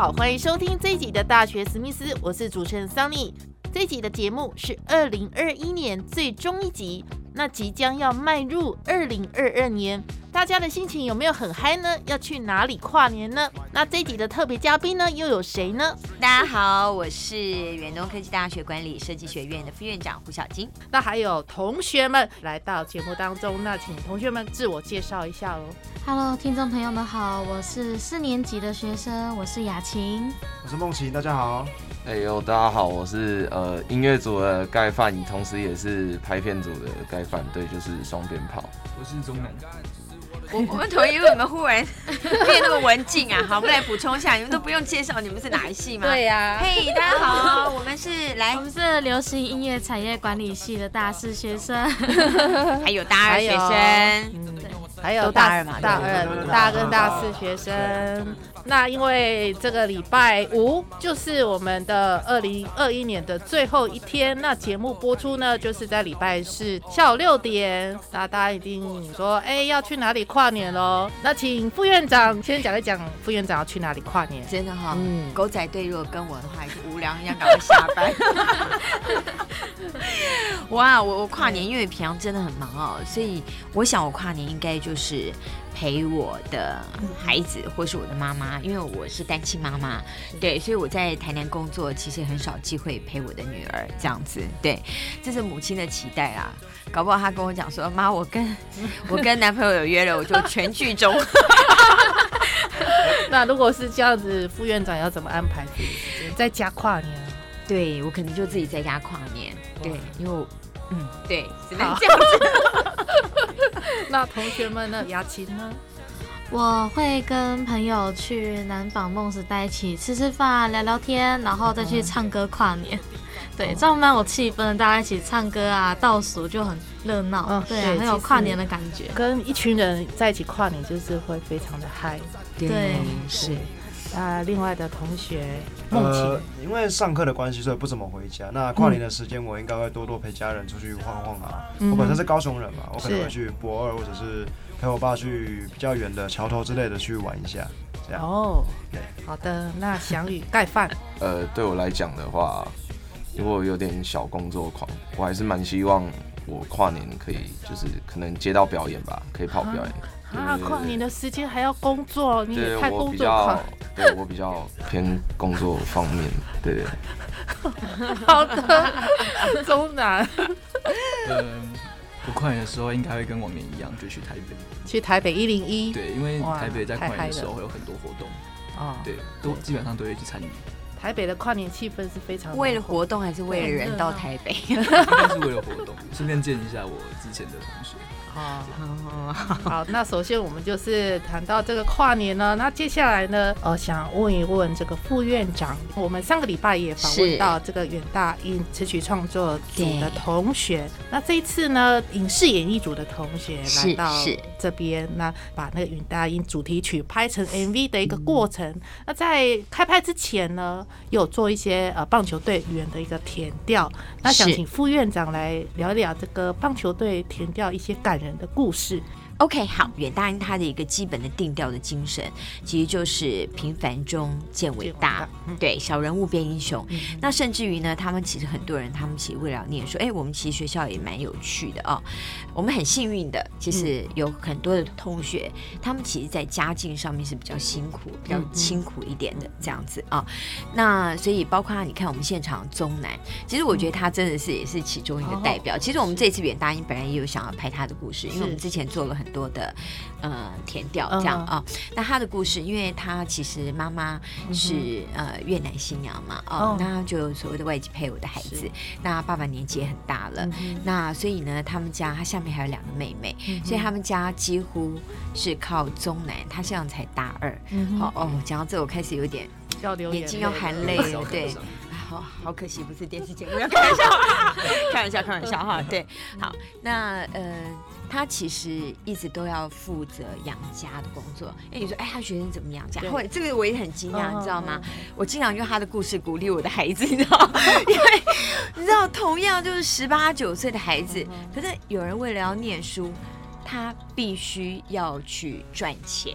好，欢迎收听这一集的大学史密斯，我是主持人 Sunny。这一集的节目是二零二一年最终一集，那即将要迈入二零二二年，大家的心情有没有很嗨呢？要去哪里跨年呢？那这一集的特别嘉宾呢，又有谁呢？大家好，我是远东科技大学管理设计学院的副院长胡小金。那还有同学们来到节目当中，那请同学们自我介绍一下喽。Hello，听众朋友们好，我是四年级的学生，我是雅琴，我是梦琪，大家好。哎呦，大家好，我是呃音乐组的盖饭，同时也是拍片组的盖饭，对，就是双鞭炮。我是钟南。我我们同意，为你们忽然 变那么文静啊？好，我们来补充一下，你们都不用介绍你们是哪一系吗？对呀。嘿，大家好，我们是来，我们是流行音乐产业管理系的大四学生，还有大二学生，对，还有大二嘛，大二、大跟大四学生。那因为这个礼拜五就是我们的二零二一年的最后一天，那节目播出呢，就是在礼拜四下午六点。那大家一定说，哎，要去哪里跨年喽？那请副院长先讲一讲，副院长要去哪里跨年？真的哈，嗯，狗仔队如果跟我的话，就无聊一样赶快下班。哇，我我跨年因为平常真的很忙哦，所以我想我跨年应该就是。陪我的孩子，或是我的妈妈，因为我是单亲妈妈，对，所以我在台南工作，其实很少机会陪我的女儿这样子，对，这是母亲的期待啊。搞不好她跟我讲说，妈，我跟 我跟男朋友有约了，我就全剧终。那如果是这样子，副院长要怎么安排？在家跨年？对我可能就自己在家跨年，对，因为我。嗯，对，只能这样子。那同学们呢？雅琴呢？我会跟朋友去南纺梦时代一起吃吃饭、聊聊天，然后再去唱歌跨年。对，这样蛮有气氛，大家一起唱歌啊，倒数就很热闹。嗯，对，很有跨年的感觉。跟一群人在一起跨年，就是会非常的嗨。对，是。啊，另外的同学梦琪，因为上课的关系，所以不怎么回家。那跨年的时间，我应该会多多陪家人出去晃晃啊。我本身是高雄人嘛，我可能会去博二，或者是陪我爸去比较远的桥头之类的去玩一下。这样哦，对，好的。那翔宇盖饭，呃，对我来讲的话，因为我有点小工作狂，我还是蛮希望我跨年可以，就是可能接到表演吧，可以跑表演。啊，跨年的时间还要工作，你也太工作狂。对我比较偏工作方面，对对。好的，中南。嗯，我跨年的时候应该会跟往年一样，就去台北。去台北一零一。对，因为台北在跨年的时候会有很多活动。哦。对，都基本上都会去参与。台北的跨年气氛是非常。为了活动还是为了人到台北？应该是为了活动，顺便见一下我之前的同学。好，好，那首先我们就是谈到这个跨年呢，那接下来呢，呃，想问一问这个副院长，我们上个礼拜也访问到这个远大音词曲创作组的同学，那这一次呢，影视演艺组的同学来到这边，那把那个远大音主题曲拍成 MV 的一个过程，那在开拍之前呢，有做一些呃棒球队员的一个填调，那想请副院长来聊一聊这个棒球队填调一些感。人的故事。OK，好，远大英他的一个基本的定调的精神，其实就是平凡中见伟大，对，小人物变英雄。那甚至于呢，他们其实很多人，他们其实为了念书，哎，我们其实学校也蛮有趣的哦。我们很幸运的，其实有很多的同学，他们其实在家境上面是比较辛苦、比较辛苦一点的这样子啊。那所以包括你看我们现场中南，其实我觉得他真的是也是其中一个代表。其实我们这次远大英本来也有想要拍他的故事，因为我们之前做了很。多的呃甜调这样啊。那他的故事，因为他其实妈妈是呃越南新娘嘛，哦，那就所谓的外籍配偶的孩子，那爸爸年纪也很大了，那所以呢，他们家他下面还有两个妹妹，所以他们家几乎是靠中南，他现在才大二，好哦，讲到这我开始有点眼睛要含泪了，对。好好可惜，不是电视节目，要 开玩笑，开玩笑，开玩笑哈。对，好，那呃，他其实一直都要负责养家的工作。哎，你说，哎，他学生怎么养家？后来这个我也很惊讶，你知道吗？我经常用他的故事鼓励我的孩子，你知道，因为你知道，同样就是十八九岁的孩子，可是有人为了要念书。他必须要去赚钱，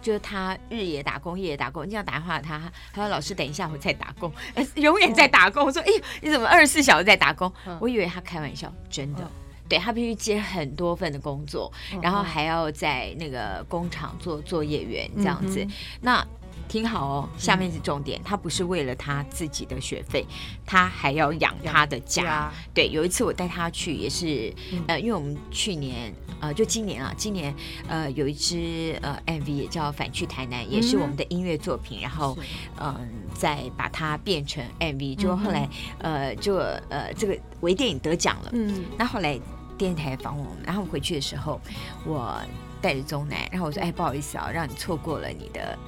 就是他日夜打工，夜夜打工。你要打电话他，他说：“老师，等一下我再打工，永远在打工。”我说：“哎，你怎么二十四小时在打工？”我以为他开玩笑，真的。对他必须接很多份的工作，然后还要在那个工厂做作业员这样子。那。听好哦，下面是重点。他不是为了他自己的学费，他还要养他的家。对，有一次我带他去，也是呃，因为我们去年呃，就今年啊，今年呃，有一支呃 MV 也叫《反去台南》，也是我们的音乐作品。然后嗯，再把它变成 MV，就后来呃，就呃，这个微电影得奖了。嗯，那后来电台访问我们，然后回去的时候，我带着钟南，然后我说：“哎，不好意思啊，让你错过了你的。”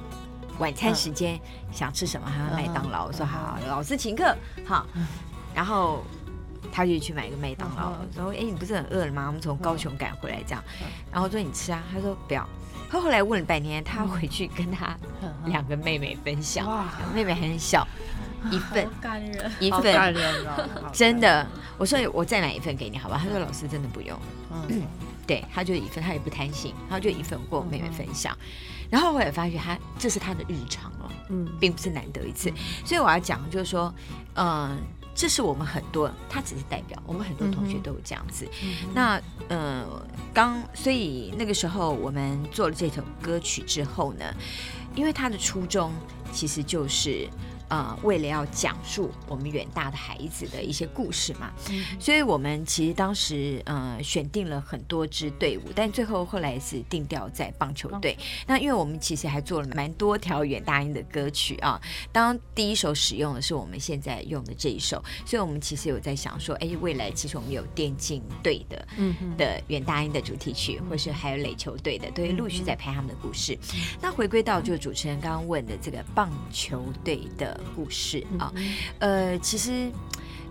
晚餐时间想吃什么？还要麦当劳。我说好，老师请客。好，然后他就去买一个麦当劳。说哎，你不是很饿了吗？我们从高雄赶回来这样。然后说你吃啊。他说不要。他后来问了半天，他回去跟他两个妹妹分享。妹妹很小，一份，感人，一份，真的。我说我再买一份给你，好吧？他说老师真的不用。嗯，对，他就一份，他也不贪心，他就一份跟我妹妹分享。然后我也发觉他这是他的日常哦，嗯，并不是难得一次，所以我要讲就是说，嗯，这是我们很多，他只是代表我们很多同学都有这样子。那呃，刚所以那个时候我们做了这首歌曲之后呢，因为他的初衷其实就是。呃，为了要讲述我们远大的孩子的一些故事嘛，所以我们其实当时呃选定了很多支队伍，但最后后来是定调在棒球队。那因为我们其实还做了蛮多条远大音的歌曲啊，当第一首使用的是我们现在用的这一首，所以我们其实有在想说，哎，未来其实我们有电竞队的，嗯的远大音的主题曲，或是还有垒球队的，都会陆续在拍他们的故事。那回归到就主持人刚刚问的这个棒球队的。故事啊，呃，其实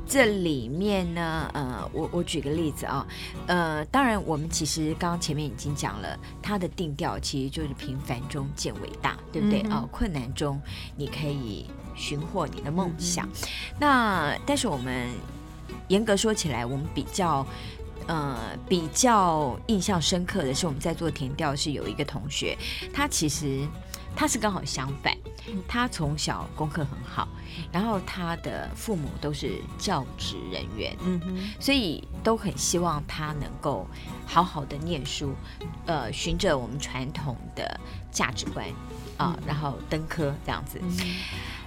这里面呢，呃，我我举个例子啊，呃，当然我们其实刚刚前面已经讲了，它的定调其实就是平凡中见伟大，对不对啊？困难中你可以寻获你的梦想。那但是我们严格说起来，我们比较呃比较印象深刻的是，我们在做填调是有一个同学，他其实。他是刚好相反，他从小功课很好，然后他的父母都是教职人员，嗯哼，所以都很希望他能够好好的念书，呃，循着我们传统的价值观啊，然后登科这样子。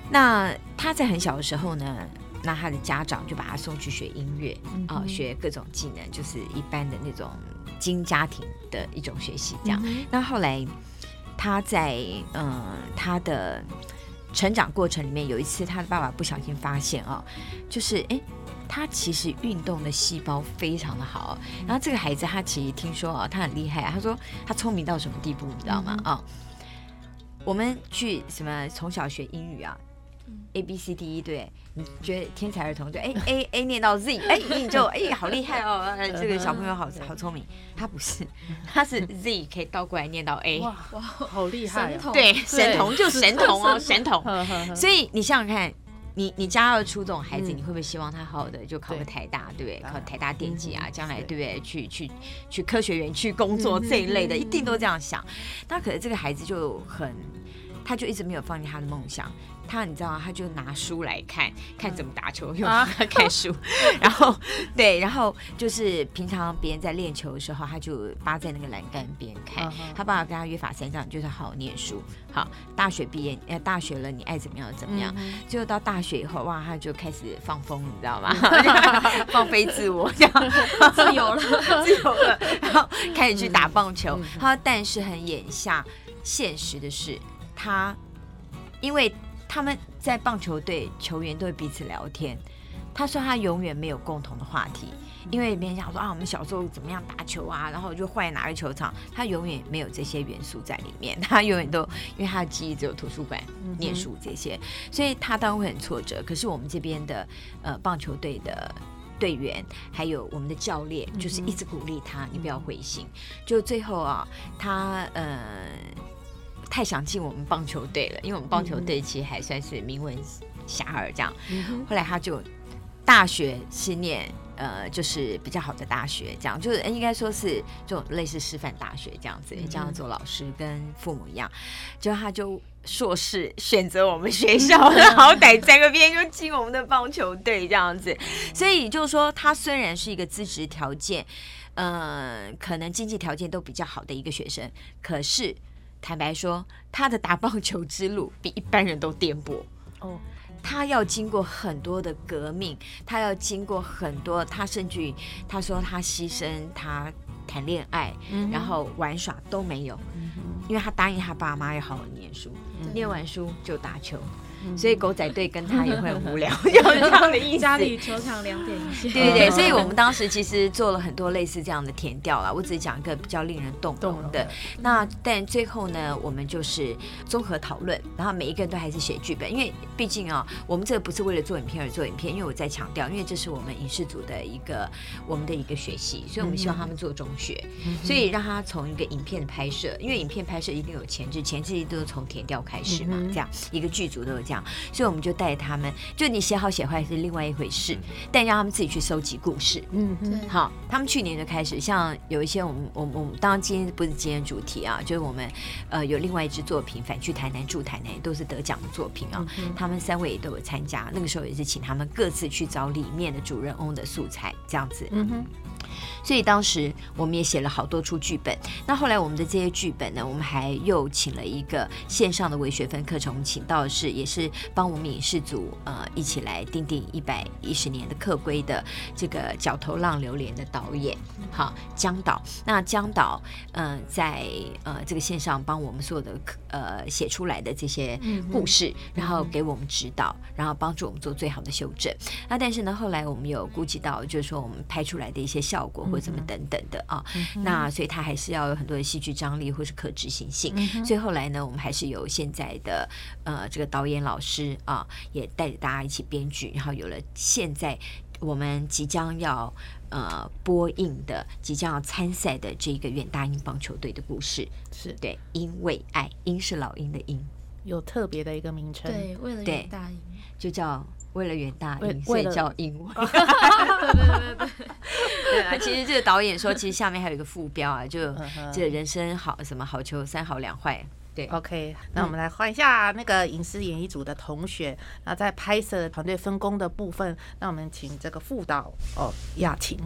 那他在很小的时候呢，那他的家长就把他送去学音乐啊，学各种技能，就是一般的那种精英家庭的一种学习这样。那后来。他在嗯，他的成长过程里面，有一次他的爸爸不小心发现啊，就是哎，他其实运动的细胞非常的好。然后这个孩子他其实听说啊，他很厉害啊。他说他聪明到什么地步，你知道吗？啊，我们去什么从小学英语啊，A B C D E 对。你觉得天才儿童就哎 A A 念到 Z 哎你就哎好厉害哦这个小朋友好好聪明。他不是他是 Z 可以倒过来念到 A 哇哇好厉害对神童就神童哦神童。所以你想想看你你家要出这种孩子你会不会希望他好好的就考个台大对不对？考台大电机啊将来对。不对？去去去科学园去工作这一类的一定都这样想。那可是这个孩子就很。他就一直没有放弃他的梦想。他你知道吗？他就拿书来看，看怎么打球，用 看书。然后对，然后就是平常别人在练球的时候，他就扒在那个栏杆边看。他爸爸跟他约法三章，就是好好念书。好，大学毕业，呃，大学了，你爱怎么样怎么样。就到大学以后，哇，他就开始放风，你知道吗？放飞自我，这样自由了，自由了。然后开始去打棒球。他说，但是很眼下现实的是，他因为。他们在棒球队球员都会彼此聊天。他说他永远没有共同的话题，因为别人想说啊，我们小时候怎么样打球啊，然后就换哪个球场，他永远没有这些元素在里面。他永远都因为他的记忆只有图书馆念书这些，所以他当然会很挫折。可是我们这边的呃棒球队的队员还有我们的教练，就是一直鼓励他，你不要灰心。就最后啊，他呃。太想进我们棒球队了，因为我们棒球队其实还算是名闻遐迩这样。后来他就大学是念呃，就是比较好的大学，这样就是应该说是这种类似师范大学这样子，这样做老师跟父母一样。就他就硕士选择我们学校，好歹在那边就进我们的棒球队这样子。所以就是说，他虽然是一个资质条件，呃，可能经济条件都比较好的一个学生，可是。坦白说，他的打棒球之路比一般人都颠簸哦。他要经过很多的革命，他要经过很多，他甚至于他说他牺牲他谈恋爱，然后玩耍都没有，因为他答应他爸妈要好好念书，念完书就打球。所以狗仔队跟他也会很无聊，有这样的意思。家里球场两点一线。对对对，所以我们当时其实做了很多类似这样的填调啦。我只是讲一个比较令人动容的。那但最后呢，我们就是综合讨论，然后每一个人都还是写剧本，因为毕竟啊，我们这个不是为了做影片而做影片，因为我在强调，因为这是我们影视组的一个我们的一个学习，所以我们希望他们做中学，所以让他从一个影片的拍摄，因为影片拍摄一定有前置，前置都是从填调开始嘛，这样一个剧组都有这样。所以我们就带他们，就你写好写坏是另外一回事，但让他们自己去收集故事。嗯，对。好，他们去年就开始，像有一些我们，我们，我们当然今天不是今天主题啊，就是我们呃有另外一支作品《反去台南住台南》，都是得奖的作品啊。他们三位也都有参加，那个时候也是请他们各自去找里面的主人翁的素材，这样子。嗯哼。所以当时我们也写了好多出剧本。那后来我们的这些剧本呢，我们还又请了一个线上的微学分课程，我们请到的是也是帮我们影视组呃一起来定定一百一十年的客规的这个《角头浪流连》的导演，好江导。那江导嗯在呃这个线上帮我们所有的呃写出来的这些故事，然后给我们指导，然后帮助我们做最好的修正。那但是呢，后来我们有估计到，就是说我们拍出来的一些效果。或怎么等等的啊，那所以他还是要有很多的戏剧张力或是可执行性。所以后来呢，我们还是有现在的呃这个导演老师啊，也带着大家一起编剧，然后有了现在我们即将要呃播映的、即将要参赛的这个远大英棒球队的故事。是对，因为爱，英是老鹰的鹰，有特别的一个名称。对，为了远大英，就叫。为了远大英，所以叫英文。对对对对，对啊，其实这个导演说，其实下面还有一个副标啊，就这人生好什么好球三好两坏。对，OK，那我们来换一下那个影视演艺组的同学，那在拍摄团队分工的部分，那我们请这个副导哦雅琴。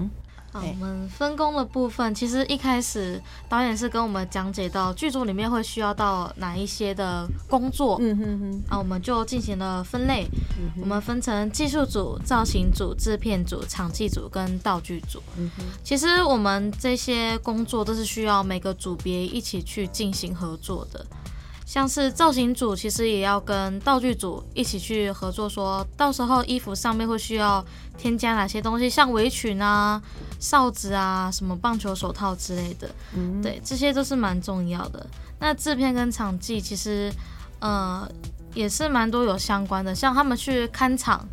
好，我们分工的部分，其实一开始导演是跟我们讲解到剧组里面会需要到哪一些的工作，嗯哼哼，啊，我们就进行了分类，我们分成技术组、造型组、制片组、场记组跟道具组。嗯哼，其实我们这些工作都是需要每个组别一起去进行合作的。像是造型组，其实也要跟道具组一起去合作，说到时候衣服上面会需要添加哪些东西，像围裙啊、哨子啊、什么棒球手套之类的，对，这些都是蛮重要的。那制片跟场记其实，呃，也是蛮多有相关的，像他们去看场，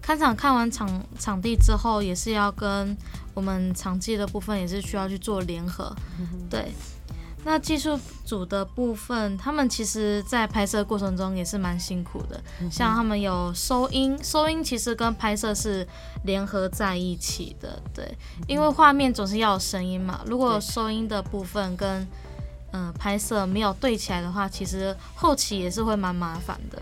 看场看完场场地之后，也是要跟我们场记的部分也是需要去做联合，对。那技术组的部分，他们其实在拍摄过程中也是蛮辛苦的。像他们有收音，收音其实跟拍摄是联合在一起的，对，因为画面总是要有声音嘛。如果收音的部分跟嗯拍摄没有对起来的话，其实后期也是会蛮麻烦的。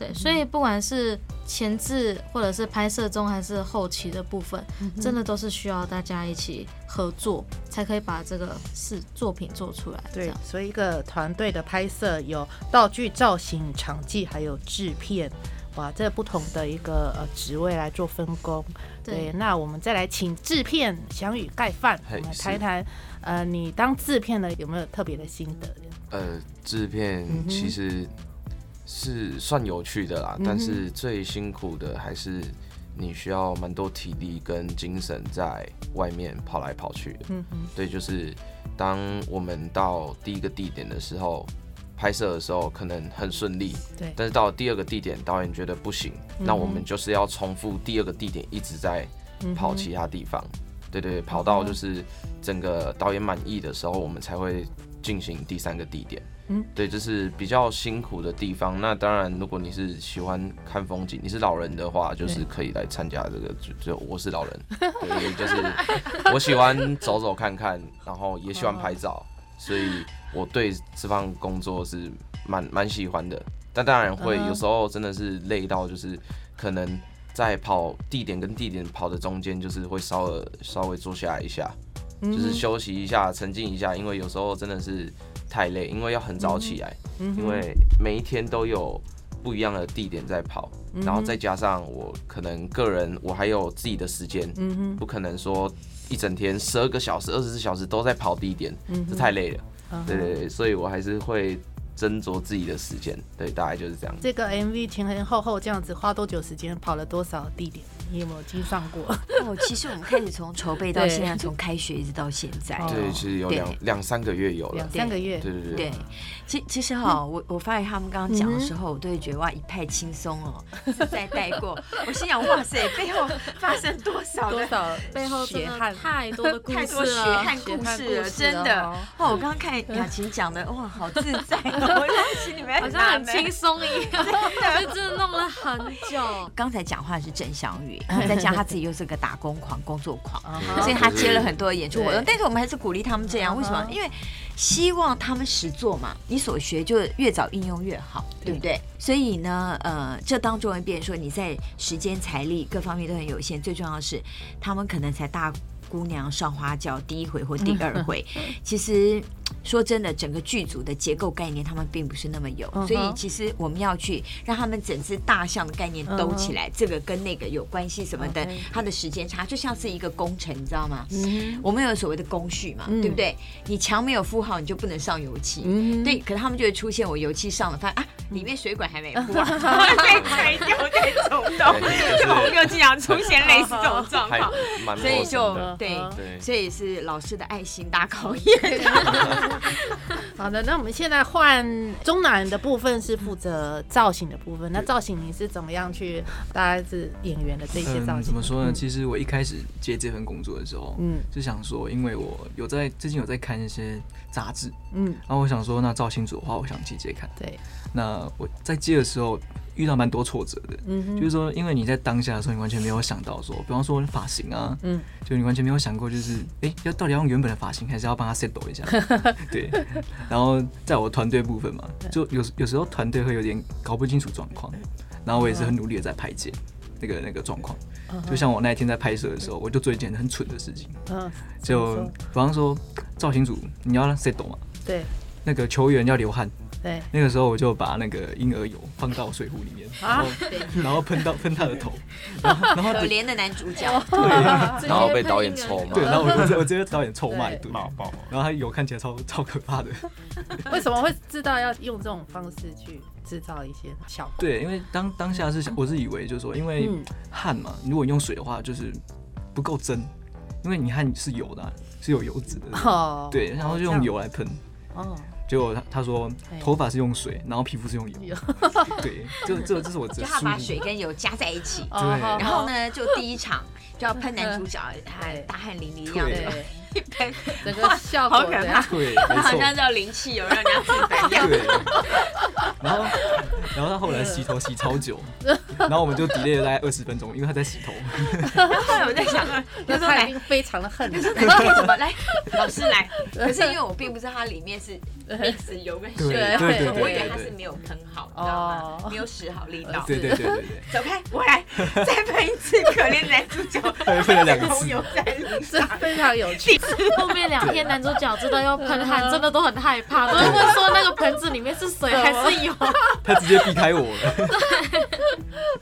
对，所以不管是前置或者是拍摄中还是后期的部分，真的都是需要大家一起合作，才可以把这个是作品做出来。对，所以一个团队的拍摄有道具、造型、场记，还有制片，哇，这不同的一个呃职位来做分工。对，那我们再来请制片祥宇盖饭，我们谈一谈，呃，你当制片的有没有特别的心得？呃，制片其实。是算有趣的啦，但是最辛苦的还是你需要蛮多体力跟精神在外面跑来跑去的。嗯对，就是当我们到第一个地点的时候，拍摄的时候可能很顺利，对。但是到了第二个地点，导演觉得不行，那我们就是要重复第二个地点，一直在跑其他地方。对对，跑到就是整个导演满意的时候，我们才会进行第三个地点。嗯，对，这是比较辛苦的地方。那当然，如果你是喜欢看风景，你是老人的话，就是可以来参加这个。就就我是老人，对，就是我喜欢走走看看，然后也喜欢拍照，所以我对这方工作是蛮蛮喜欢的。但当然会有时候真的是累到，就是可能在跑地点跟地点跑的中间，就是会稍微稍微坐下来一下，就是休息一下，沉浸一下，因为有时候真的是。太累，因为要很早起来，因为每一天都有不一样的地点在跑，然后再加上我可能个人我还有自己的时间，不可能说一整天十二个小时、二十四小时都在跑地点，这太累了。对对对，所以我还是会斟酌自己的时间。对，大概就是这样。这个 MV 前前后后这样子花多久时间？跑了多少地点？你有没有计算过？哦，其实我们开始从筹备到现在，从开学一直到现在，对，其实有两两三个月有了，两三个月，对对对。其其实哈，我我发现他们刚刚讲的时候，我都会觉得哇，一派轻松哦，自在带过。我心想，哇塞，背后发生多少 多少背后血汗，太多的太多血汗故事了，真的。哇，我刚刚看雅琴讲的，哇，好自在，我心里面好像很轻松一样，真的弄了很久。刚才讲话是郑祥宇。再加上他自己又是个打工狂、工作狂，所以他接了很多演出活动。但是我们还是鼓励他们这样，为什么？因为希望他们实做嘛。你所学就越早应用越好，对不对？所以呢，呃，这当中会变说你在时间、财力各方面都很有限。最重要的是，他们可能才大姑娘上花轿第一回或第二回，其实。说真的，整个剧组的结构概念他们并不是那么有，所以其实我们要去让他们整只大象的概念兜起来，这个跟那个有关系什么的，它的时间差就像是一个工程，你知道吗？我们有所谓的工序嘛，对不对？你墙没有敷好，你就不能上油漆。对，可是他们就会出现我油漆上了，发现啊，里面水管还没铺，被拆掉再走动，就又经常出现类似这种状况，所以就对，所以是老师的爱心大考验。好的，那我们现在换中南的部分是负责造型的部分。那造型你是怎么样去？大概是演员的这些造型？怎么说呢？其实我一开始接这份工作的时候，嗯，就想说，因为我有在最近有在看一些杂志，嗯，然后我想说，那造型组的话，我想接接看。对，那我在接的时候。遇到蛮多挫折的，嗯，就是说，因为你在当下的时候，你完全没有想到说，比方说发型啊，嗯，就你完全没有想过，就是，哎，要到底要用原本的发型，还是要帮他 set 一下，对。然后在我团队部分嘛，就有有时候团队会有点搞不清楚状况，然后我也是很努力的在排解那个那个状况。就像我那一天在拍摄的时候，我就做一件很蠢的事情，嗯，就比方说造型组你要 set 嘛，对，那个球员要流汗。对，那个时候我就把那个婴儿油放到水壶里面，然后 然后喷到喷 他的头，然后然后可怜的男主角，对，然后被导演臭骂，对，然后我我直接导演臭骂一顿，骂爆，然后他油看起来超超可怕的。为什么会知道要用这种方式去制造一些效果？对，因为当当下是我是以为就是说，因为汗嘛，如果用水的话就是不够真，因为你汗是油的，是有油脂的，哦，对，然后就用油来喷，哦。结果他他说头发是用水，然后皮肤是用油。对，这这这是我就他把水跟油加在一起，对。然后呢，就第一场就要喷男主角，他大汗淋漓一样的，一喷整个效果好可怕，对，好像叫灵气有让人家自焚一样。然后然后他后来洗头洗超久，然后我们就 delay 了大概二十分钟，因为他在洗头。然后来我在想，那他已经非常的恨你。来干什么？来，老师来。可是因为我并不知道它里面是 mix 油跟水，对对对对我以为它是没有喷好，你知道吗？没有使好力道。对对对对对。走开，我来再喷一次，可怜男主角 喷了两次，油在路上，非常有趣。后面两天男主角真的要喷汗，真的都很害怕，都会问说那个盆子里面是水 还是油。他直接避开我了，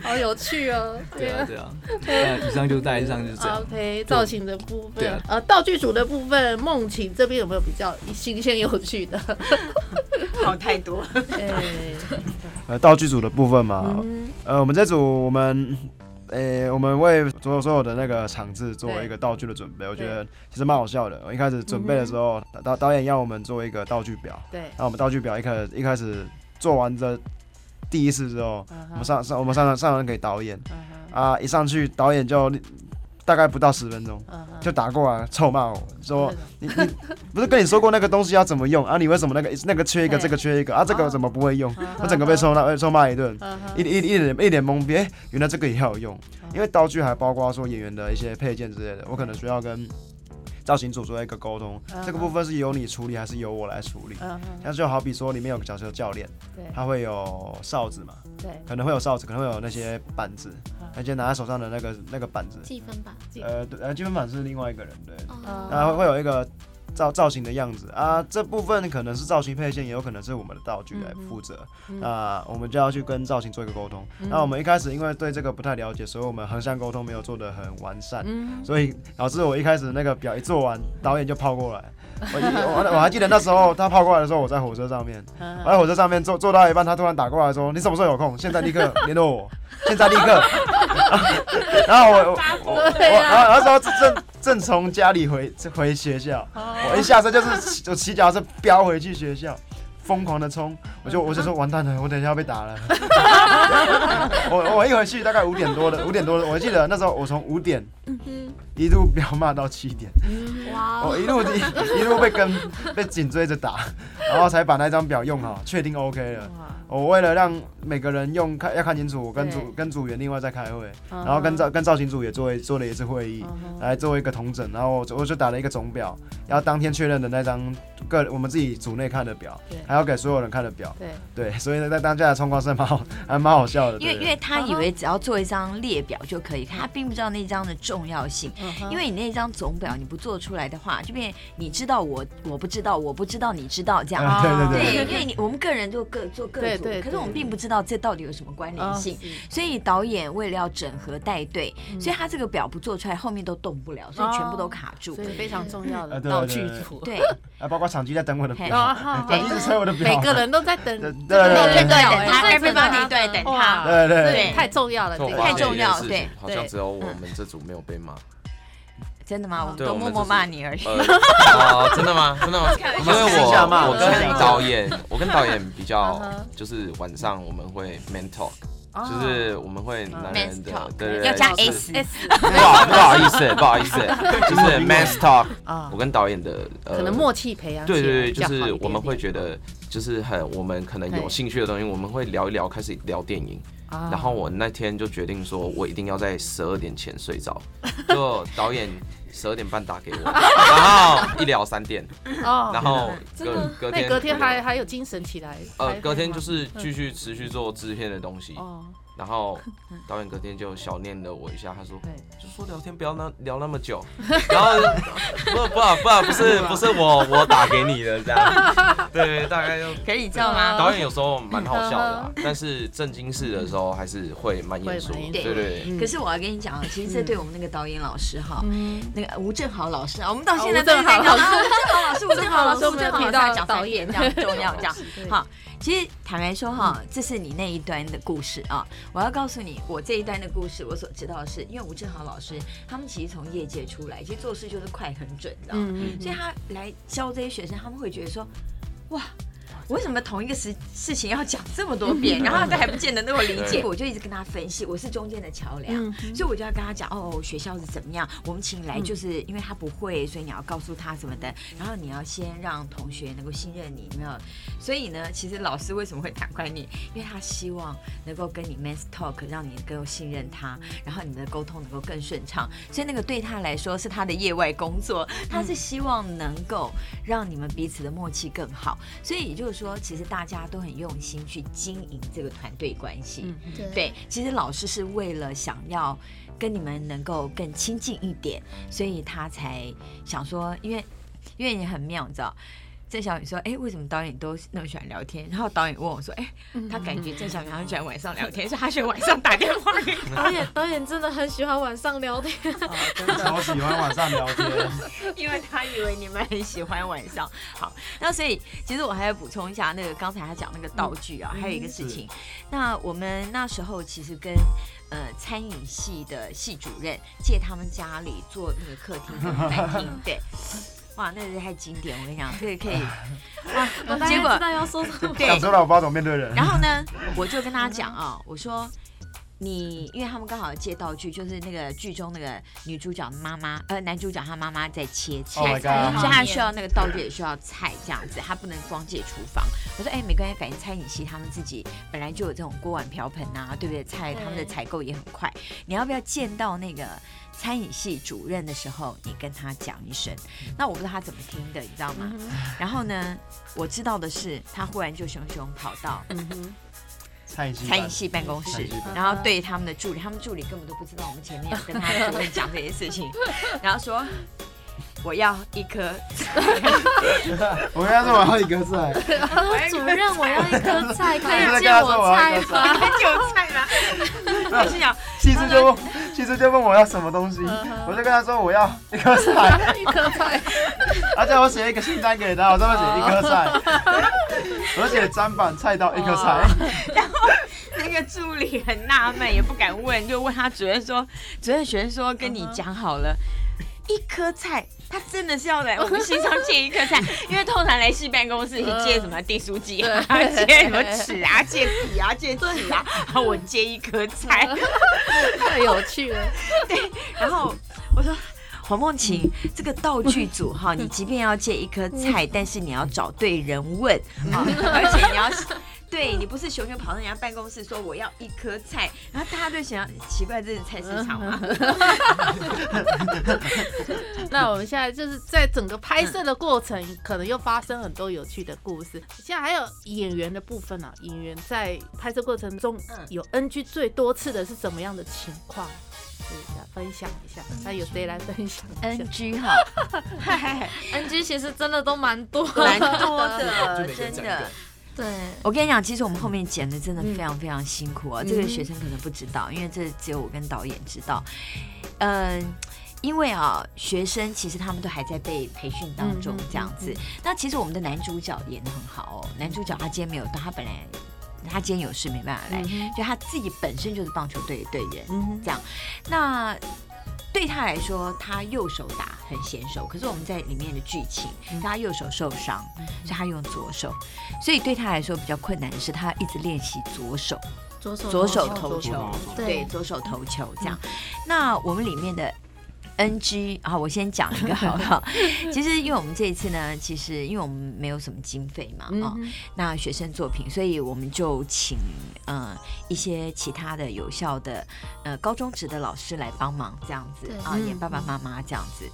好有趣哦。对啊对啊。那以上就大致上就是这样。OK，造型的部分，呃，道具组的部分，梦晴这边有没有比较新鲜有趣的？好太多。呃，道具组的部分嘛，呃，我们这组我们，呃，我们为所有所有的那个场次做一个道具的准备，我觉得其实蛮好笑的。我一开始准备的时候，导导演要我们做一个道具表，对，那我们道具表一开始一开始做完的第一次之后，我们上上我们上上上给导演，啊，一上去导演就。大概不到十分钟，就打过来臭骂我说：“你你不是跟你说过那个东西要怎么用啊？你为什么那个那个缺一个，这个缺一个啊？这个怎么不会用？我整个被臭骂臭骂一顿，一一一脸一脸懵逼。原来这个也要用，因为道具还包括说演员的一些配件之类的，我可能需要跟。”造型组做一个沟通，这个部分是由你处理还是由我来处理？那就好比说里面有个角色教练，他会有哨子嘛？对，可能会有哨子，可能会有那些板子，而且拿在手上的那个那个板子，积分板。呃，呃，积分板是另外一个人，对，然后会有一个。造造型的样子啊，这部分可能是造型配线，也有可能是我们的道具来负责。那我们就要去跟造型做一个沟通。那我们一开始因为对这个不太了解，所以我们横向沟通没有做的很完善，所以导致我一开始那个表一做完，导演就跑过来。我我我还记得那时候他跑过来的时候，我在火车上面，我在火车上面坐坐到一半，他突然打过来说：“你什么时候有空？现在立刻联络我，现在立刻。” 然后我我我然后那时候正正从家里回回学校，我一下车就是我骑脚车飙回去学校。疯狂的冲，我就我就说完蛋了，我等一下要被打了。我我一回去大概五点多的，五点多的，我记得那时候我从五点一路飙骂到七点，哇！我一路一一路被跟被紧追着打，然后才把那张表用好，确定 OK 了。我为了让每个人用看要看清楚，我跟组跟组员另外再开会，然后跟造跟造型组也做做了一次会议，来做一个统整，然后我我就打了一个总表，要当天确认的那张个我们自己组内看的表，还要给所有人看的表，对。对，所以呢，在当下的状况是蛮好，还蛮好笑的。因为因为他以为只要做一张列表就可以，他并不知道那张的重要性。因为你那张总表你不做出来的话，就变你知道我我不知道我不知道你知道这样。对对对。对，因为你我们个人就各做各。对，可是我们并不知道这到底有什么关联性，所以导演为了要整合带队，所以他这个表不做出来，后面都动不了，所以全部都卡住。所以非常重要的道具组，对，啊，包括场机在等我的表，场机是催我的表，每个人都在等，对对对，等他，everybody 对等他，对对对，太重要了，太重要，对，好像只有我们这组没有被骂。真的吗？我都默默骂你而已。啊，真的吗？真的吗？因为我我跟导演，我跟导演比较，就是晚上我们会 Mentalk，就是我们会男人的，对对对，要加 s s，不好不好意思，不好意思，就是 man talk。我跟导演的可能默契培养，对对对，就是我们会觉得，就是很我们可能有兴趣的东西，我们会聊一聊，开始聊电影。然后我那天就决定说，我一定要在十二点前睡着。就导演十二点半打给我，然后一聊三点，然后隔隔天隔天还还有精神起来。呃，隔天就是继续持续做制片的东西。然后导演隔天就小念了我一下，他说：“就说聊天不要那聊那么久。”然后不不不不是不是我我打给你的这样，对，大概就可以这样吗？导演有时候蛮好笑的，但是正经事的时候还是会蛮严肃。对对。可是我要跟你讲，其实这对我们那个导演老师哈，那个吴正豪老师啊，我们到现在都在讲吴正豪老师，吴正豪老师，吴正豪老师讲导演这样 重要这样好。其实坦白说哈，这是你那一端的故事啊。我要告诉你，我这一端的故事，我所知道的是，因为吴志豪老师他们其实从业界出来，其实做事就是快很准，知道吗？所以他来教这些学生，他们会觉得说，哇，我为什么同一个事事情要讲这么多遍，然后他还不见得那么理解？我就一直跟他分析，我是中间的桥梁，所以我就要跟他讲哦，学校是怎么样，我们请来就是因为他不会，所以你要告诉他什么的，然后你要先让同学能够信任你，没有？所以呢，其实老师为什么会坦快你？因为他希望能够跟你 m a s talk，让你更信任他，然后你的沟通能够更顺畅。所以那个对他来说是他的业外工作，他是希望能够让你们彼此的默契更好。所以也就是说，其实大家都很用心去经营这个团队关系。对，其实老师是为了想要跟你们能够更亲近一点，所以他才想说，因为因为你很妙，你知道。郑小雨说：“哎，为什么导演都那么喜欢聊天？”然后导演问我说：“哎，他感觉郑小雨很喜欢晚上聊天，所以他喜欢晚上打电话。”导演导演真的很喜欢晚上聊天，真的超喜欢晚上聊天，因为他以为你们很喜欢晚上。好，那所以其实我还要补充一下，那个刚才他讲那个道具啊，还有一个事情。那我们那时候其实跟呃餐饮系的系主任借他们家里做那个客厅跟餐厅，对。哇，那是太经典！我跟你讲，可以可以。哇，结果知道要说什么，讲出来我不知道怎么面对人。然后呢，我就跟他讲啊，我说你，因为他们刚好借道具，就是那个剧中那个女主角的妈妈，呃，男主角他妈妈在切菜，所以他需要那个道具，也需要菜这样子，他不能光借厨房。我说，哎，没关系，反正餐饮系他们自己本来就有这种锅碗瓢盆啊，对不对？菜他们的采购也很快，你要不要见到那个？餐饮系主任的时候，你跟他讲一声，那我不知道他怎么听的，你知道吗？然后呢，我知道的是，他忽然就熊熊跑到餐饮系餐饮系办公室，然后对他们的助理，他们助理根本都不知道我们前面跟他主任讲这些事情，然后说。我要一颗菜，我跟他说我要一颗菜。主任，我要一颗菜，可以借我菜吗？借我菜吗？我心想，其实就问，其实就问我要什么东西，我就跟他说我要一颗菜，一颗菜。他叫我写一个清单给他，我上面写一颗菜，而且砧板菜刀一颗菜。然后那个助理很纳闷，也不敢问，就问他主任说，主任学生说跟你讲好了。一颗菜，他真的是要来 我们系上借一颗菜，因为通常来系办公室借什么 订书机啊，借什么尺啊，借笔啊，借纸啊，然后我借一颗菜，太有趣了。对，然后我说黄梦晴，这个道具组哈，你即便要借一颗菜，但是你要找对人问啊，而且你要。对你不是熊熊跑到人家办公室说我要一颗菜，然后大家就想奇怪这是菜市场吗？那我们现在就是在整个拍摄的过程，可能又发生很多有趣的故事。现在还有演员的部分呢，演员在拍摄过程中有 NG 最多次的是怎么样的情况？一下分享一下，那有谁来分享？NG 哈，NG 其实真的都蛮多，蛮多的，真的。对，我跟你讲，其实我们后面剪的真的非常非常辛苦啊。这个学生可能不知道，因为这只有我跟导演知道。嗯，因为啊，学生其实他们都还在被培训当中，这样子。那其实我们的男主角演的很好哦。男主角他今天没有到，他本来他今天有事没办法来，就他自己本身就是棒球队队员，这样。那对他来说，他右手打很娴熟，可是我们在里面的剧情，他右手受伤，所以他用左手，所以对他来说比较困难的是，他一直练习左手，左手左手投球，对，左手投球这样。那我们里面的。NG 啊，我先讲一个好不好。其实，因为我们这一次呢，其实因为我们没有什么经费嘛，啊，那学生作品，所以我们就请呃一些其他的有效的呃高中职的老师来帮忙，这样子啊，演爸爸妈妈这样子。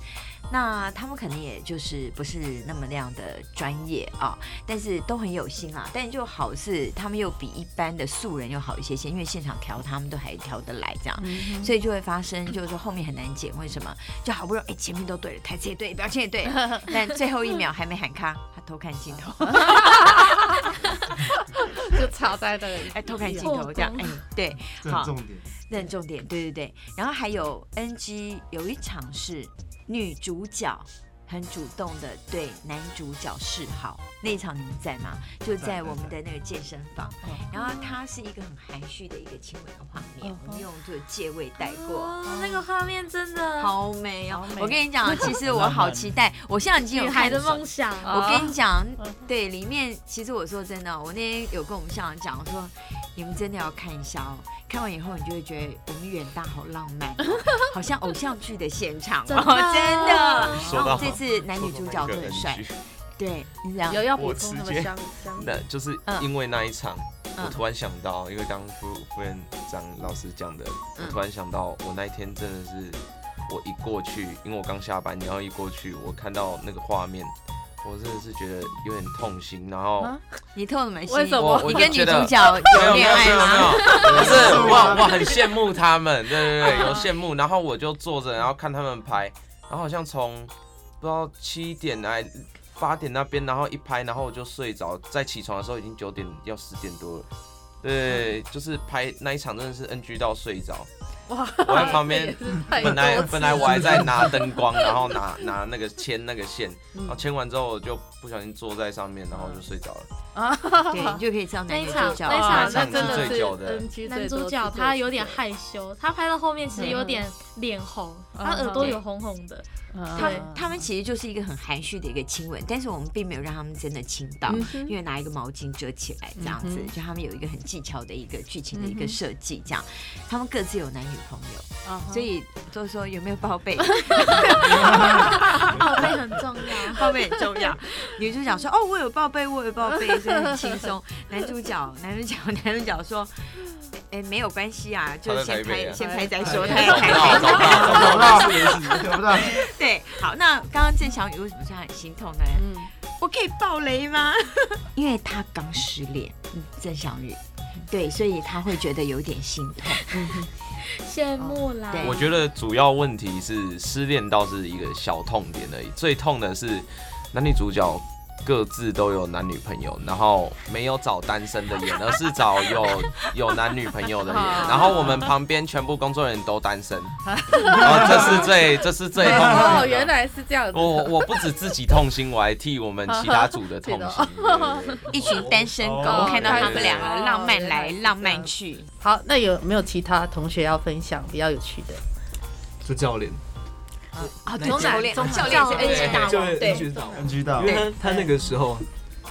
那他们可能也就是不是那么那样的专业啊，但是都很有心啊。但就好是他们又比一般的素人又好一些些，因为现场调他们都还调得来这样，所以就会发生就是说后面很难剪。为什么？就好不容易哎前面都对了，台词也对，表情也对，但最后一秒还没喊卡，他偷看镜头，就插在那里，哎偷看镜头这样，哎对，好，重点，认重点，对对对。然后还有 NG 有一场是。女主角很主动的对男主角示好。那一场你们在吗？就在我们的那个健身房，然后他是一个很含蓄的一个亲吻的画面，我们用这个借位带过，那个画面真的好美哦！我跟你讲，其实我好期待，我现在已经有孩的梦想。我跟你讲，对，里面其实我说真的，我那天有跟我们校长讲，我说你们真的要看一下哦，看完以后你就会觉得我们远大好浪漫，好像偶像剧的现场，真的。然后这次男女主角都很帅。对，有要补充什么香香？那就是因为那一场，我突然想到，因为刚副副院长老师讲的，我突然想到，我那一天真的是，我一过去，因为我刚下班，然后一过去，我看到那个画面，我真的是觉得有点痛心。然后你痛什么心？为什么？你跟女主角有恋爱吗？不是，我我很羡慕他们，对对对，有羡慕。然后我就坐着，然后看他们拍，然后好像从不知道七点来。八点那边，然后一拍，然后我就睡着。在起床的时候已经九点要十点多了。对，就是拍那一场真的是 NG 到睡着。哇！我在旁边，本来本来我还在拿灯光，然后拿拿那个牵那个线，然后牵完之后我就不小心坐在上面，然后就睡着了。啊，对，你就可以知道男主角那场那真的是男主角他有点害羞，他拍到后面其实有点脸红，他耳朵有红红的。他他们其实就是一个很含蓄的一个亲吻，但是我们并没有让他们真的亲到，因为拿一个毛巾遮起来这样子，就他们有一个很技巧的一个剧情的一个设计，这样。他们各自有男女朋友，所以就是说有没有报备？报备很重要，报备很重要。女主角说：“哦，我有报备，我有报备。” 很轻松，男主角，男主角，男主角说：“哎，没有关系啊，就先拍，先拍再说。”他要拍，找不到，对，好，那刚刚郑小雨为什么说很心痛呢？嗯，我可以爆雷吗？因为他刚失恋，郑小雨，对，所以他会觉得有点心痛，羡慕啦。我觉得主要问题是失恋倒是一个小痛点而已，最痛的是男女主角。各自都有男女朋友，然后没有找单身的演，而是找有有男女朋友的演。然后我们旁边全部工作人员都单身，哦，这是最这是最痛的。哦，原来是这样。我我不止自己痛心，我还替我们其他组的痛心。一群单身狗看到他们两个浪漫来浪漫去。好，那有没有其他同学要分享比较有趣的？是教练。啊，从教练，从教练是 NG 大王，对，NG 大王，因为他他那个时候，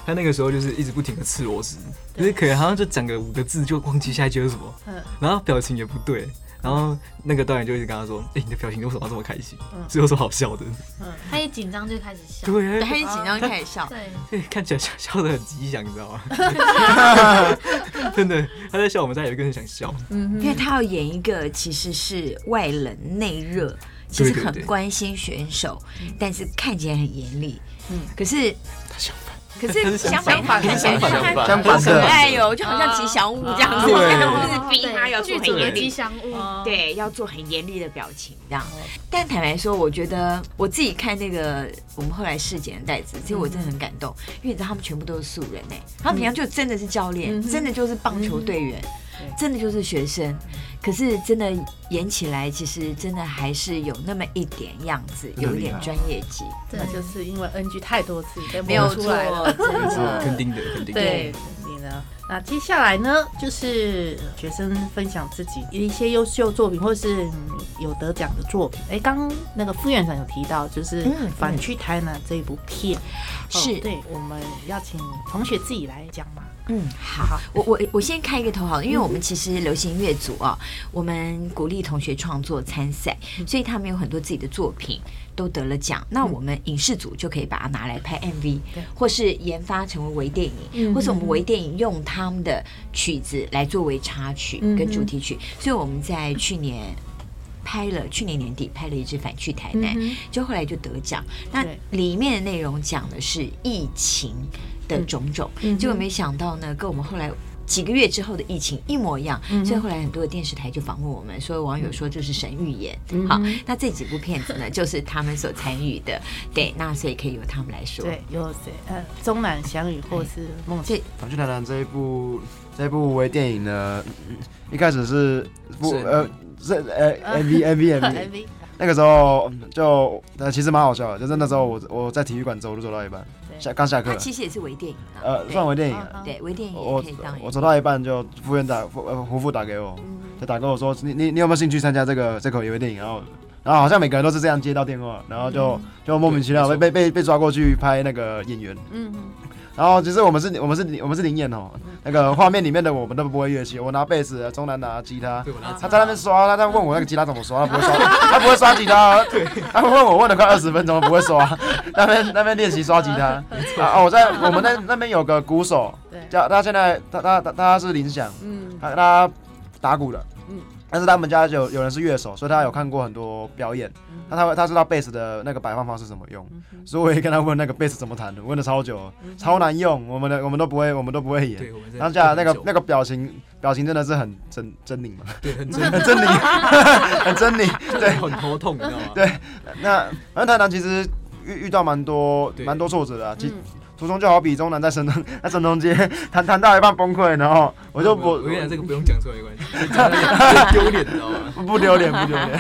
他那个时候就是一直不停的吃螺丝，就是可能好像就讲个五个字就忘记下一句是什么，然后表情也不对，然后那个导演就一直跟他说：“哎，你的表情为什么这么开心？是有什么好笑的？”嗯，他一紧张就开始笑，对，他一紧张就开始笑，对，看起来笑笑的很吉祥，你知道吗？真的，他在笑，我们在有一个人想笑，嗯，因为他要演一个其实是外冷内热。其实很关心选手，但是看起来很严厉。嗯，可是他相反，可是相反，很相反，很可爱哟，就好像吉祥物这样子，就是逼他要做很严厉。吉祥物，对，要做很严厉的表情这样。但坦白说，我觉得我自己看那个我们后来试剪的袋子，其实我真的很感动，因为你知道他们全部都是素人哎，他们平常就真的是教练，真的就是棒球队员。真的就是学生，可是真的演起来，其实真的还是有那么一点样子，有一点专业级。那就是因为 NG 太多次没有出来了，真的肯定的，肯定的。对，肯定的。那接下来呢，就是学生分享自己一些优秀作品，或是有得奖的作品。哎，刚刚那个副院长有提到，就是《反去台南》这一部片，是对，我们要请同学自己来讲嘛。嗯，好，我我我先开一个头好了，因为我们其实流行乐组啊，我们鼓励同学创作参赛，所以他们有很多自己的作品都得了奖。那我们影视组就可以把它拿来拍 MV，或是研发成为微电影，或是我们微电影用他们的曲子来作为插曲跟主题曲。所以我们在去年拍了，去年年底拍了一支《反去台南》，就后来就得奖。那里面的内容讲的是疫情。的种种，结果没想到呢，跟我们后来几个月之后的疫情一模一样，所以后来很多的电视台就访问我们，所以网友说这是神预言。好，那这几部片子呢，就是他们所参与的，对，那所以可以由他们来说。对，有谁？呃，中南祥宇或是梦这反去谈谈这一部这一部微电影呢，一开始是不呃是呃 M V M V M V。那个时候就呃其实蛮好笑的，就是那时候我我在体育馆走路走到一半，下刚下课。它，其实也是微电影啊，呃，算微电影对，微电影也我可以当我走到一半就副院打副呃胡副打给我，就打给我说你你你有没有兴趣参加这个这口微电影？然后然后好像每个人都是这样接到电话，然后就就莫名其妙被被被被抓过去拍那个演员。嗯然后其实我们是我们是我们是灵演哦，那个画面里面的我们都不会乐器，我拿贝斯，中南拿吉他，他。在那边刷，他在问我那个吉他怎么刷，他不会刷，他不会刷吉他，他问我问了快二十分钟不会刷，那边那边练习刷吉他。啊，我在我们那那边有个鼓手，叫他现在他他他他是林响，嗯。他他打鼓的，嗯但是他们家有有人是乐手，所以他有看过很多表演，那他会他知道贝斯的那个摆放方式怎么用，所以我也跟他问那个贝斯怎么弹的，问了超久，超难用，我们的我们都不会我们都不会演。当下那个那个表情表情真的是很狰狰狞嘛，对很狰狞，很狰狞。对很头痛，你知道吗？对那反正台南其实遇遇到蛮多蛮多挫折的啊，其嗯途中就好比中南在神农 在神农街 谈谈到一半崩溃，然后我就不我跟你讲，这个不用讲出来没关系，丢脸，知道吗？不不丢脸不丢脸。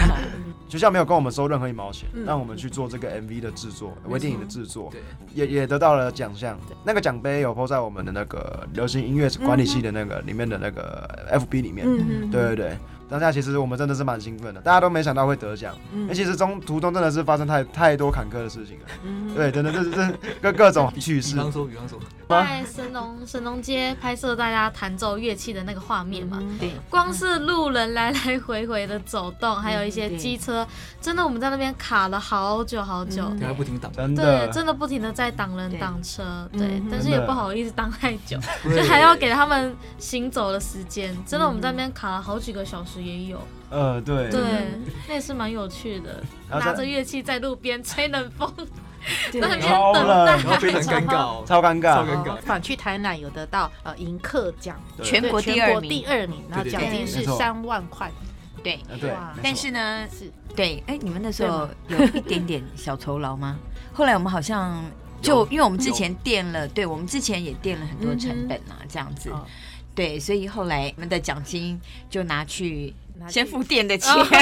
学校没有跟我们收任何一毛钱，嗯让我们去做这个 MV 的制作，微电影的制作，对，也也得到了奖项。那个奖杯有 po 在我们的那个流行音乐管理系的那个里面的那个 FB 里面。嗯对对对，当下其实我们真的是蛮兴奋的，大家都没想到会得奖，因为其实中途中真的是发生太太多坎坷的事情了。对，真的这这各各种趣事。比方说，比方说，在神农神农街拍摄大家弹奏乐器的那个画面嘛，对，光是路人来来回回的走动，还有一些机车，真的我们在那边卡了好久好久。对，还不停挡，对，真的，真的不停的在挡人挡车，对，但是也不好意思挡太久，就还要给他们行走的时间。真的，我们在那边卡了好几个小时也有。呃，对，对，那也是蛮有趣的，拿着乐器在路边吹冷风，那边超等冷待。然后非常尴尬。哦，超尴尬。超尴尬。反去台南有得到呃迎客奖，全国对全国第二名第二名，然后奖金是三万块，对。呃对但是呢，是。对，哎，你们那时候有一点点小酬劳吗？后来我们好像就因为我们之前垫了，对我们之前也垫了很多成本啊，这样子。哦，对，所以后来我们的奖金就拿去先付店的钱，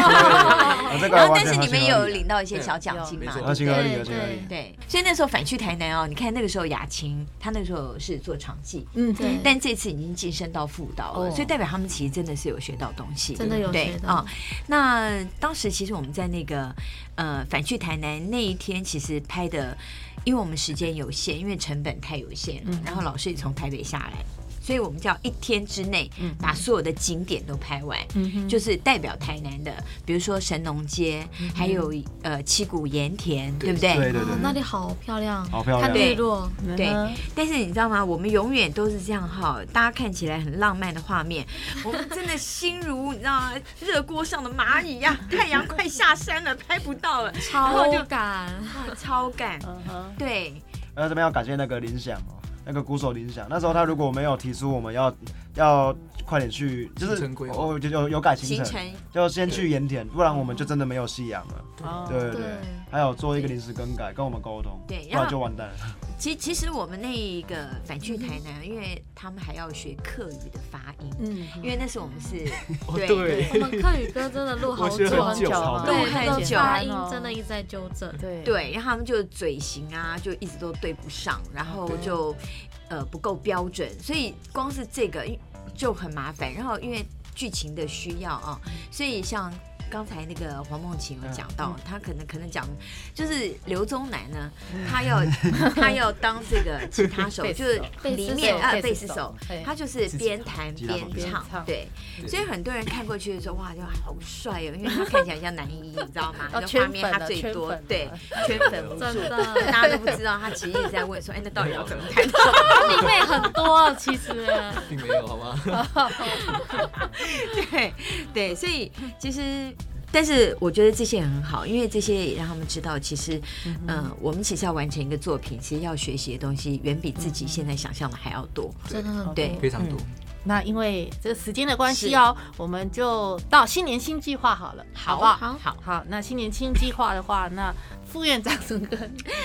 然后但是你们也有领到一些小奖金嘛，对对。对，所以那时候返去台南哦，你看那个时候雅琴，她那个时候是做场记，嗯对。但这次已经晋升到副导了，哦。所以代表他们其实真的是有学到东西，真的有对学到。啊、那当时其实我们在那个呃返去台南那一天，其实拍的，因为我们时间有限，因为成本太有限，嗯。然后老师也从台北下来。所以我们就要一天之内嗯把所有的景点都拍完，就是代表台南的，比如说神农街，嗯还有呃七股盐田，对不对？对对对，哦那里好漂亮，好漂亮。看日落，对。嗯但是你知道吗？我们永远都是这样哈，大家看起来很浪漫的画面，我们真的心如你知道吗？热锅上的蚂蚁呀、太阳快下山了，拍不到了，然后超就赶。哇超赶。嗯哼。对，呃，这边要感谢那个林想哦，那个鼓手林响，那时候他如果没有提出我们要要快点去，就是我就有有改行程，就先去盐田，不然我们就真的没有夕阳了。哦对对对对，还有做一个临时更改，跟我们沟通，对不然就完蛋了。其其实我们那一个反去台南，因为他们还要学客语的发音，嗯，因为那时候我们是 哦对对。我们客语歌真的录好久很久录很那个久发音真的一直在纠正。对。对，然后他们就嘴型啊，就一直都对不上，然后就呃不够标准，所以光是这个就很麻烦。然后因为剧情的需要啊，所以像。刚才那个黄梦琴有讲到，他可能可能讲，就是刘宗南呢，他要 他要当这个吉他手，就是手里面啊贝斯手他就是边弹边唱对，所以很多人看过去的时候，哇，就好帅哦，因为他看起来像男一，你知道吗？哦就画面圈粉他最多对，圈粉无数，真的，大家都不知道，他其实一直在问说，哎，那到底要怎么弹？里面很多其实。并没有好吗？对对，所以其实。但是我觉得这些也很好，因为这些也让他们知道，其实，嗯、我们其实要完成一个作品，其实要学习的东西远比自己现在想象的还要多。真的。很对。非常多。那因为这个时间的关系哦，我们就到新年新计划好了，好。不好？好。好，好，那新年新计划的话，那副院长跟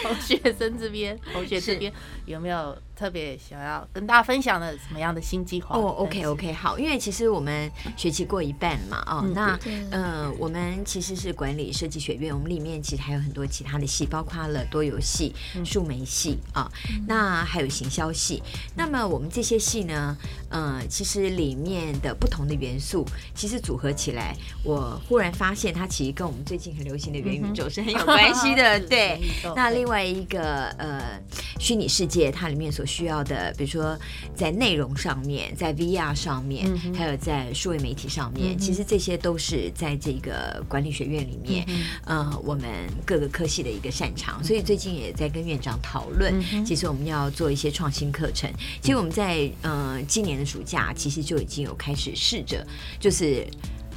同学生这边，同学这边有没有特别想要跟大家分享的什么样的新计划？哦，OK OK，好，因为其实我们学期过一半嘛，哦，那呃，我们其实是管理设计学院，我们里面其实还有很多其他的系，包括了多游系、数媒系啊，那还有行销系。那么我们这些系呢，呃，其实里面的不同的元素，其实组合起来，我忽然发现它其实跟我们最近很流行的元宇宙是很有关系的。对，那另外一个呃，虚拟世界它里面所需要的，比如说在内容上面，在 VR 上面，还有在数位媒体上面，其实这些都是在这个管理学院里面，呃，我们各个科系的一个擅长。所以最近也在跟院长讨论，其实我们要做一些创新课程。其实我们在呃今年的暑假，其实就已经有开始试着，就是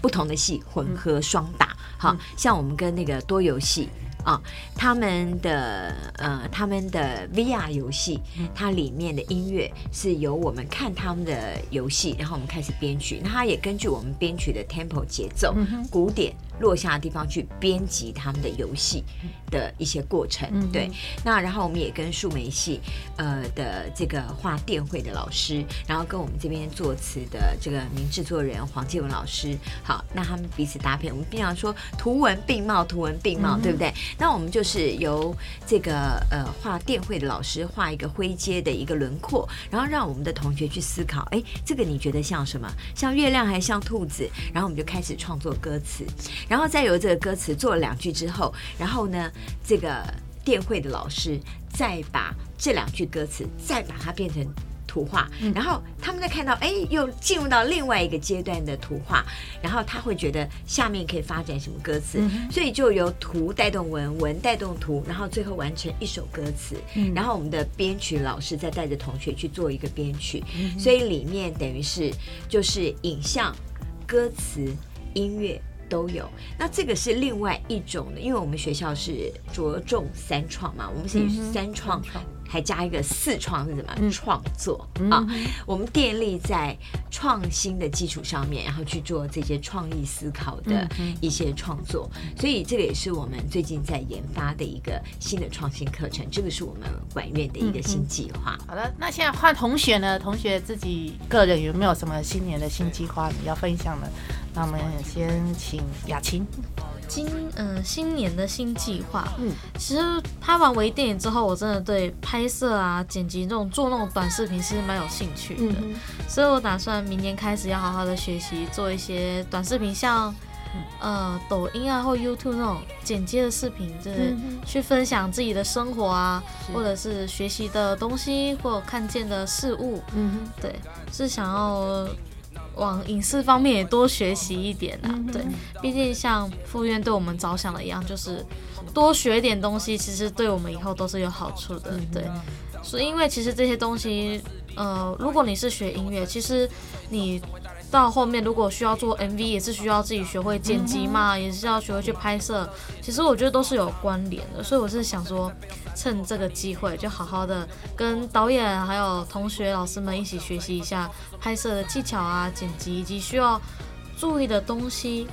不同的系混合双打，好像我们跟那个多游戏。啊，他们的呃，他们的 VR 游戏，它里面的音乐是由我们看他们的游戏，然后我们开始编曲，那它也根据我们编曲的 tempo 节奏、鼓点。落下的地方去编辑他们的游戏的一些过程，对。那然后我们也跟数媒系呃的这个画电绘的老师，然后跟我们这边作词的这个名制作人黄继文老师，好，那他们彼此搭配。我们经常说图文并茂，图文并茂，对不对？那我们就是由这个呃画电绘的老师画一个灰阶的一个轮廓，然后让我们的同学去思考，哎，这个你觉得像什么？像月亮还是像兔子？然后我们就开始创作歌词。然后再由这个歌词做了两句之后，然后呢，这个电会的老师再把这两句歌词再把它变成图画，然后他们再看到，哎，又进入到另外一个阶段的图画，然后他会觉得下面可以发展什么歌词，所以就由图带动文，文带动图，然后最后完成一首歌词。然后我们的编曲老师再带着同学去做一个编曲，所以里面等于是就是影像、歌词、音乐。都有，那这个是另外一种的，因为我们学校是着重三创嘛，我们是三创。还加一个四创是什么？创作啊，我们建立在创新的基础上面，然后去做这些创意思考的一些创作，所以这个也是我们最近在研发的一个新的创新课程，这个是我们管院的一个新计划。好的，那现在换同学呢？同学自己个人有没有什么新年的新计划你要分享的？那我们先请雅琴。今嗯新年的新计划，嗯，其实拍完微电影之后，我真的对拍摄啊、剪辑这种做那种短视频是蛮有兴趣的，所以我打算明年开始要好好的学习做一些短视频，像呃抖音啊或 YouTube 那种剪接的视频，就是去分享自己的生活啊，或者是学习的东西或看见的事物，嗯，对，是想要。往影视方面也多学习一点啊，对，毕竟像副院对我们着想的一样，就是多学点东西，其实对我们以后都是有好处的，对。是因为其实这些东西，呃，如果你是学音乐，其实你。到后面如果需要做 MV，也是需要自己学会剪辑嘛，也是要学会去拍摄。其实我觉得都是有关联的，所以我是想说，趁这个机会就好好的跟导演还有同学老师们一起学习一下拍摄的技巧啊、剪辑以及需要注意的东西。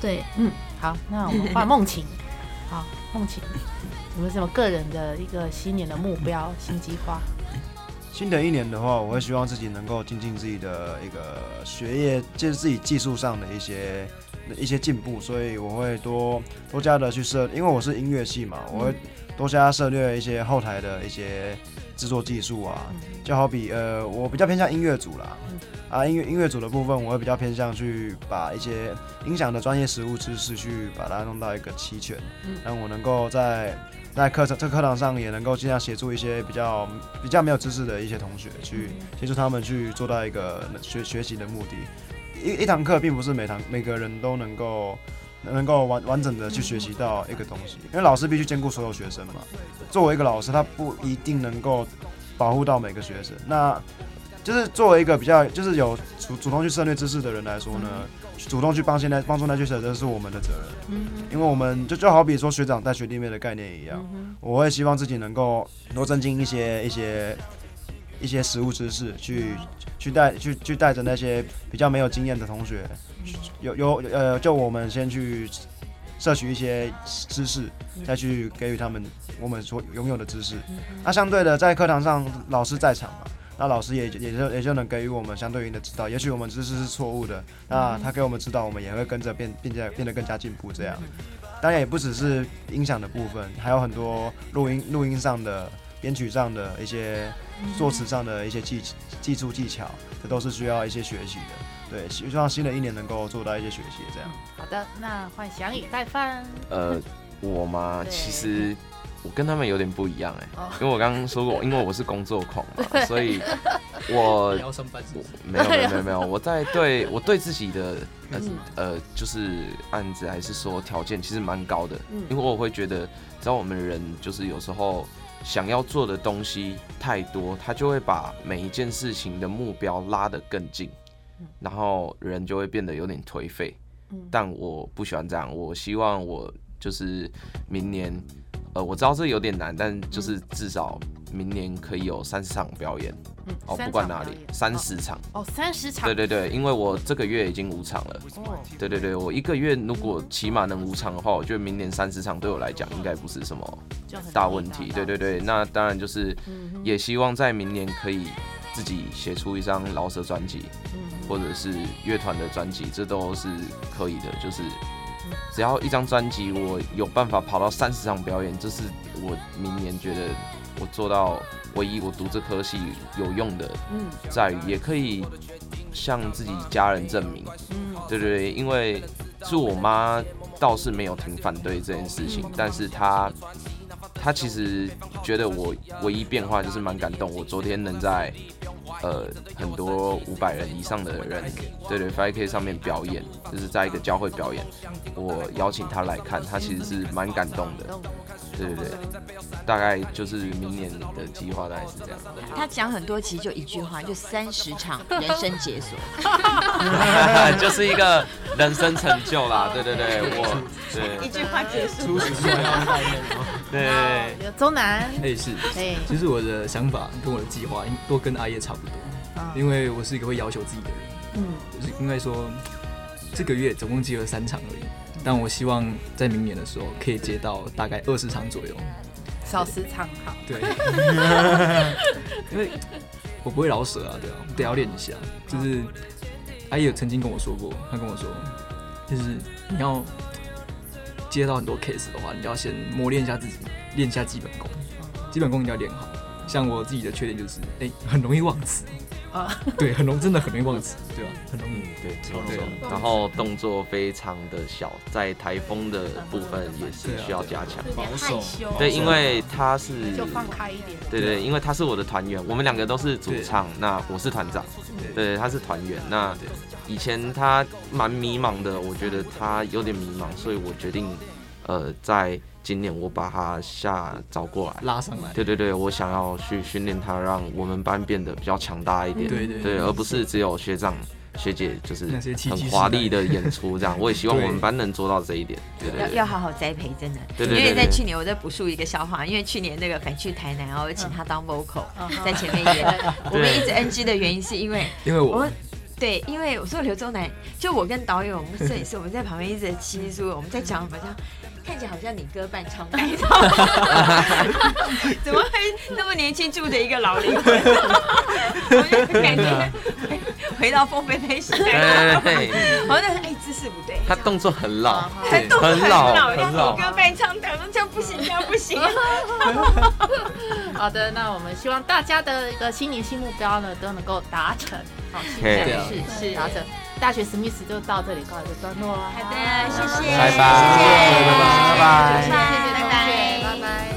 对，嗯，好，那我们换 梦晴。好，梦晴，有没有什么个人的一个新年的目标、新计划？新的一年的话，我会希望自己能够精进自己的一个学业，就是自己技术上的一些一些进步，所以我会多多加的去涉，因为我是音乐系嘛，我会多加涉略一些后台的一些制作技术啊，就好比呃，我比较偏向音乐组啦，啊，音乐音乐组的部分，我会比较偏向去把一些音响的专业实务知识去把它弄到一个齐全，让我能够在。在课程这课堂上也能够尽量协助一些比较比较没有知识的一些同学，去协助他们去做到一个学学习的目的。一一堂课并不是每堂每个人都能够能够完完整的去学习到一个东西，因为老师必须兼顾所有学生嘛。作为一个老师，他不一定能够保护到每个学生。那就是作为一个比较就是有主主动去涉猎知识的人来说呢。主动去帮现在帮助那些学生是我们的责任，嗯，因为我们就就好比说学长带学弟妹的概念一样，我会希望自己能够多增进一些一些一些实物知识，去去带去去带着那些比较没有经验的同学，有有呃，就我们先去摄取一些知识，再去给予他们我们所拥有的知识。那相对的，在课堂上老师在场嘛，那老师也也就也就能给予我们相对应的指导。也许我们知识是错误的，那他给我们指导，我们也会跟着变，并且变得更加进步。这样，当然也不只是音响的部分，还有很多录音录音上的、编曲上的一些、作词上的一些技技术技巧，这都是需要一些学习的。对，希望新的一年能够做到一些学习，这样。好的，那换翔宇带饭。呃，我嘛，其实我跟他们有点不一样哎，因为我刚刚说过，因为我是工作狂嘛，所以我 没有没有没有，我在对我对自己的呃呃就是案子还是说条件其实蛮高的，因为我会觉得，只要我们人就是有时候想要做的东西太多，他就会把每一件事情的目标拉得更近。然后人就会变得有点颓废，但我不喜欢这样。我希望我就是明年，呃，我知道这有点难，但就是至少明年可以有三十场表演。哦，不管哪里，三十场。哦，三十场。对对对，因为我这个月已经五场了。哦。对对对，我一个月如果起码能五场的话，我觉得明年三十场对我来讲应该不是什么大问题。对对对，那当然就是也希望在明年可以自己写出一张老舍专辑。或者是乐团的专辑，这都是可以的。就是只要一张专辑，我有办法跑到三十场表演，这是我明年觉得我做到唯一我读这科系有用的，嗯在于也可以向自己家人证明。嗯对对对，因为是我妈倒是没有挺反对这件事情，但是她她其实觉得我唯一变化就是蛮感动。我昨天能在。呃，很多五百人以上的人，对对，Five K 上面表演，就是在一个教会表演，我邀请他来看，他其实是蛮感动的，对对对，大概就是明年的计划大概是这样。他讲很多，其实就一句话，就三十场人生解锁，就是一个人生成就啦，对对对，我对一句话结束。对，有周南，哎是，哎，其实我的想法跟我的计划都跟阿叶差不多，因为我是一个会要求自己的人，嗯，就是应该说这个月总共只有三场而已，但我希望在明年的时候可以接到大概二十场左右，少十场好，对，因为我不会老舍啊，对啊，得要练一下，就是阿姨有曾经跟我说过，她跟我说，就是你要。接到很多 case 的话，你要先磨练一下自己，练一下基本功。基本功一定要练好。像我自己的缺点就是，哎，很容易忘词。啊，对，很容，真的很容易忘词，对吧？很容易，对，对。然后动作非常的小，在台风的部分也是需要加强。保守。对，因为他是就放开一点。对对，因为他是我的团员，我们两个都是主唱，那我是团长，对，他是团员。那以前他蛮迷茫的，我觉得他有点迷茫，所以我决定，呃，在今年我把他下找过来，拉上来。对对对，我想要去训练他，让我们班变得比较强大一点。对对对，而不是只有学长学姐就是很华丽的演出这样。我也希望我们班能做到这一点。对对，要要好好栽培，真的。对对。因为在去年，我在补述一个笑话，因为去年那个反去台南，然后请他当 vocal，在前面演。我们一直 NG 的原因是因为，因为我。对，因为我说刘周南，就我跟导演，我们摄影师，我们在旁边一直七说，我们在讲，好像看起来好像你歌伴唱带唱，怎么会那么年轻住着一个老灵魂？我就感觉回到凤飞飞时代，好像哎姿势不对，他动作很老，很老，很老，要你歌伴唱带，这样不行，这样不行。好的，那我们希望大家的一个新年新目标呢都能够达成。是是，达成。大学史密斯就到这里告一个段落了。好的，谢谢，拜拜，谢谢，拜拜，谢谢，拜拜，拜拜。